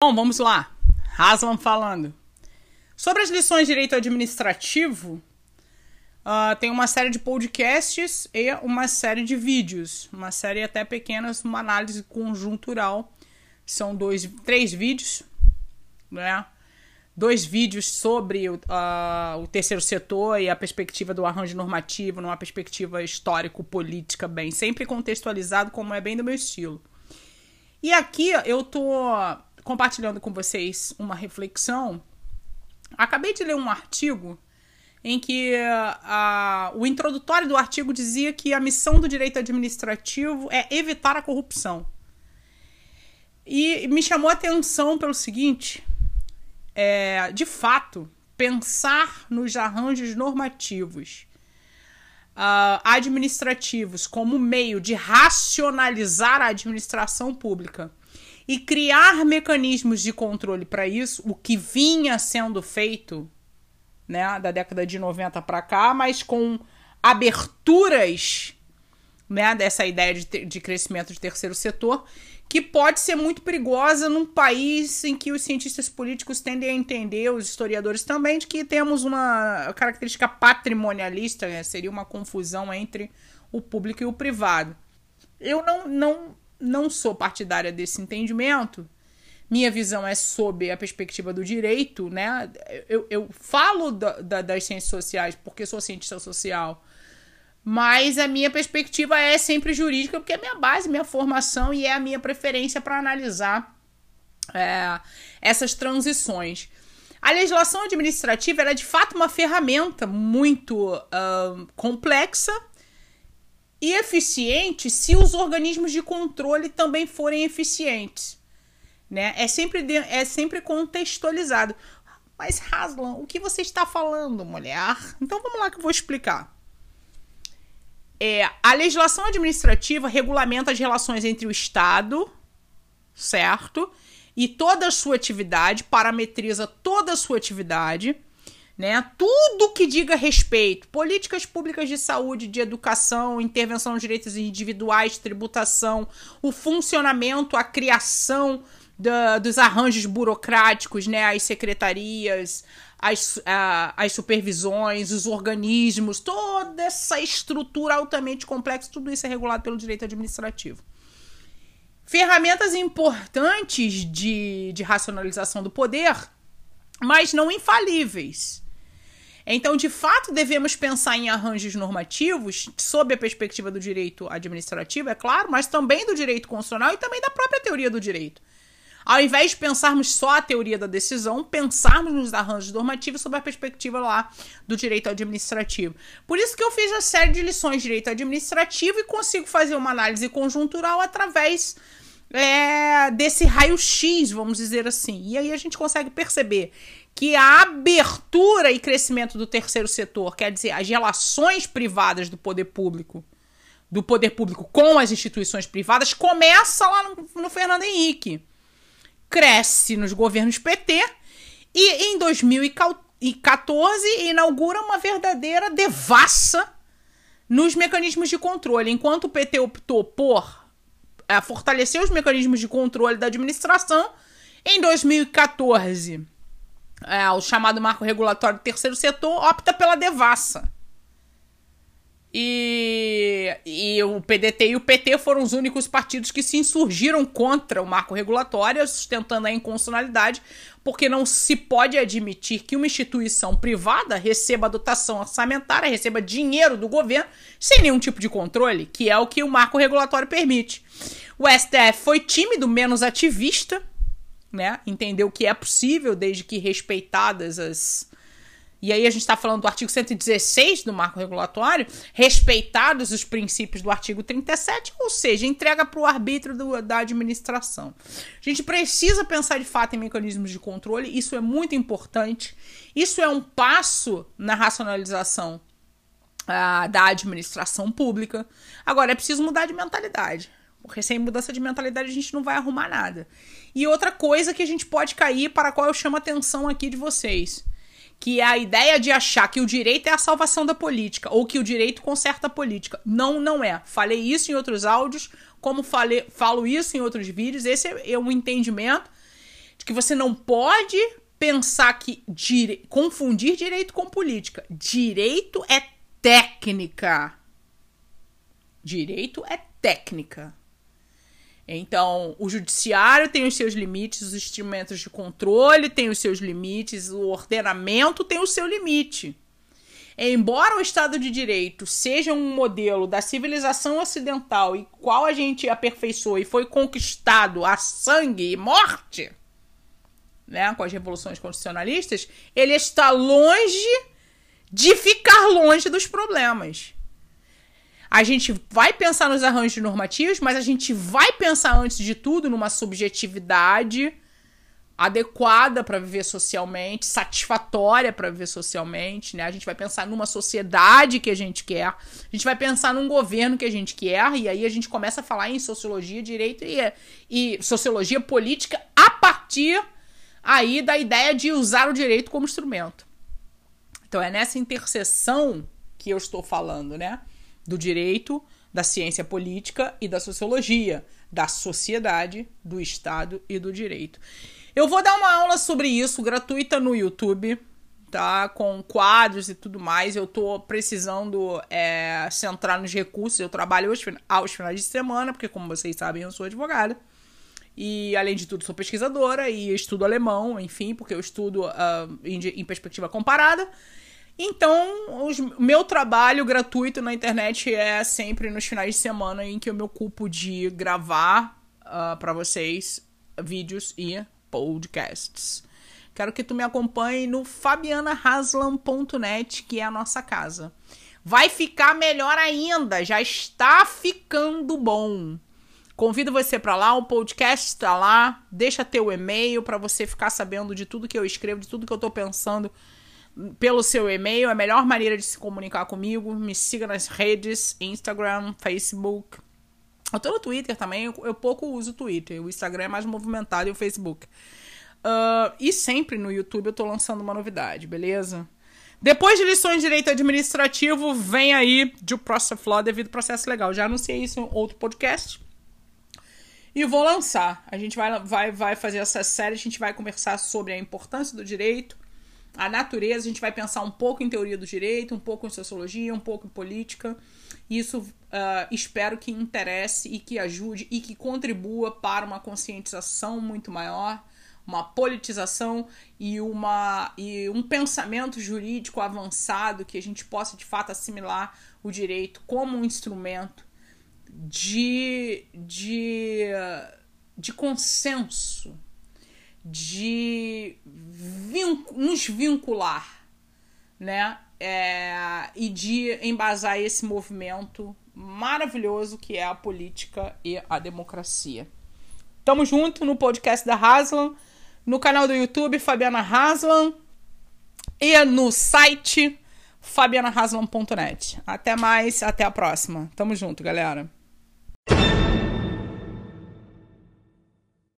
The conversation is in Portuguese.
Bom, vamos lá. Haslam falando. Sobre as lições de direito administrativo, uh, tem uma série de podcasts e uma série de vídeos. Uma série até pequenas, uma análise conjuntural. São dois, três vídeos, né? Dois vídeos sobre uh, o terceiro setor e a perspectiva do arranjo normativo, numa perspectiva histórico-política, bem, sempre contextualizado, como é bem do meu estilo. E aqui eu tô compartilhando com vocês uma reflexão. Acabei de ler um artigo em que uh, o introdutório do artigo dizia que a missão do direito administrativo é evitar a corrupção. E me chamou a atenção pelo seguinte: é, de fato, pensar nos arranjos normativos uh, administrativos como meio de racionalizar a administração pública e criar mecanismos de controle para isso, o que vinha sendo feito, né, da década de 90 para cá, mas com aberturas, né, dessa ideia de, de crescimento de terceiro setor, que pode ser muito perigosa num país em que os cientistas políticos tendem a entender, os historiadores também, de que temos uma característica patrimonialista, né? seria uma confusão entre o público e o privado. Eu não, não não sou partidária desse entendimento. Minha visão é sob a perspectiva do direito, né? Eu, eu falo da, da, das ciências sociais porque sou cientista social, mas a minha perspectiva é sempre jurídica porque é minha base, minha formação e é a minha preferência para analisar é, essas transições. A legislação administrativa é de fato uma ferramenta muito uh, complexa e eficiente se os organismos de controle também forem eficientes. Né? É, sempre de, é sempre contextualizado. Mas, Haslam, o que você está falando, mulher? Então vamos lá que eu vou explicar. É, a legislação administrativa regulamenta as relações entre o Estado, certo? E toda a sua atividade, parametriza toda a sua atividade né? Tudo que diga respeito, políticas públicas de saúde, de educação, intervenção nos direitos individuais, tributação, o funcionamento, a criação da, dos arranjos burocráticos, né? As secretarias, as, as supervisões, os organismos, toda essa estrutura altamente complexa, tudo isso é regulado pelo direito administrativo. Ferramentas importantes de, de racionalização do poder, mas não infalíveis. Então, de fato, devemos pensar em arranjos normativos sob a perspectiva do direito administrativo, é claro, mas também do direito constitucional e também da própria teoria do direito. Ao invés de pensarmos só a teoria da decisão, pensarmos nos arranjos normativos sob a perspectiva lá do direito administrativo. Por isso que eu fiz a série de lições de direito administrativo e consigo fazer uma análise conjuntural através é, desse raio-x, vamos dizer assim. E aí a gente consegue perceber que a abertura e crescimento do terceiro setor, quer dizer, as relações privadas do poder público, do poder público com as instituições privadas, começa lá no, no Fernando Henrique. Cresce nos governos PT e em 2014 inaugura uma verdadeira devassa nos mecanismos de controle. Enquanto o PT optou por é, fortalecer os mecanismos de controle da administração, em 2014 é, o chamado marco regulatório do terceiro setor opta pela devassa. E, e o PDT e o PT foram os únicos partidos que se insurgiram contra o marco regulatório, sustentando a inconstitucionalidade, porque não se pode admitir que uma instituição privada receba dotação orçamentária, receba dinheiro do governo, sem nenhum tipo de controle, que é o que o marco regulatório permite. O STF foi tímido, menos ativista, né? Entendeu que é possível desde que respeitadas as. E aí a gente está falando do artigo 116 do marco regulatório, respeitados os princípios do artigo 37, ou seja, entrega para o arbítrio do, da administração. A gente precisa pensar de fato em mecanismos de controle, isso é muito importante. Isso é um passo na racionalização uh, da administração pública. Agora, é preciso mudar de mentalidade. Porque sem mudança de mentalidade a gente não vai arrumar nada. E outra coisa que a gente pode cair, para a qual eu chamo a atenção aqui de vocês, que é a ideia de achar que o direito é a salvação da política, ou que o direito conserta a política. Não, não é. Falei isso em outros áudios, como falei, falo isso em outros vídeos, esse é um entendimento que você não pode pensar que dire... confundir direito com política. Direito é técnica. Direito é técnica. Então, o judiciário tem os seus limites, os instrumentos de controle têm os seus limites, o ordenamento tem o seu limite. Embora o Estado de Direito seja um modelo da civilização ocidental e qual a gente aperfeiçoou e foi conquistado a sangue e morte, né, com as revoluções constitucionalistas, ele está longe de ficar longe dos problemas. A gente vai pensar nos arranjos normativos, mas a gente vai pensar, antes de tudo, numa subjetividade adequada para viver socialmente, satisfatória para viver socialmente, né? A gente vai pensar numa sociedade que a gente quer, a gente vai pensar num governo que a gente quer, e aí a gente começa a falar em sociologia, direito e, e sociologia política a partir aí da ideia de usar o direito como instrumento. Então é nessa interseção que eu estou falando, né? Do direito, da ciência política e da sociologia, da sociedade, do Estado e do direito. Eu vou dar uma aula sobre isso gratuita no YouTube, tá? Com quadros e tudo mais. Eu tô precisando é, centrar nos recursos. Eu trabalho aos, aos finais de semana, porque, como vocês sabem, eu sou advogada. E, além de tudo, sou pesquisadora e estudo alemão, enfim, porque eu estudo uh, em, em perspectiva comparada. Então, o meu trabalho gratuito na internet é sempre nos finais de semana em que eu me ocupo de gravar uh, para vocês vídeos e podcasts. Quero que tu me acompanhe no fabianahaslam.net, que é a nossa casa. Vai ficar melhor ainda, já está ficando bom. Convido você para lá, o podcast está lá. Deixa teu e-mail para você ficar sabendo de tudo que eu escrevo, de tudo que eu estou pensando pelo seu e-mail, é a melhor maneira de se comunicar comigo. Me siga nas redes, Instagram, Facebook. Eu tô no Twitter também, eu, pouco uso o Twitter. O Instagram é mais movimentado e o Facebook. Uh, e sempre no YouTube eu tô lançando uma novidade, beleza? Depois de lições de direito administrativo, vem aí de Process Law devido processo legal. Já anunciei isso em outro podcast. E vou lançar. A gente vai, vai, vai fazer essa série, a gente vai conversar sobre a importância do direito, a natureza, a gente vai pensar um pouco em teoria do direito, um pouco em sociologia, um pouco em política. Isso uh, espero que interesse e que ajude e que contribua para uma conscientização muito maior, uma politização e, uma, e um pensamento jurídico avançado que a gente possa de fato assimilar o direito como um instrumento de, de, de consenso de nos vincular, né? É, e de embasar esse movimento maravilhoso que é a política e a democracia. Tamo junto no podcast da Haslam, no canal do YouTube Fabiana Haslam e no site fabianahaslam.net. Até mais, até a próxima. Tamo junto, galera.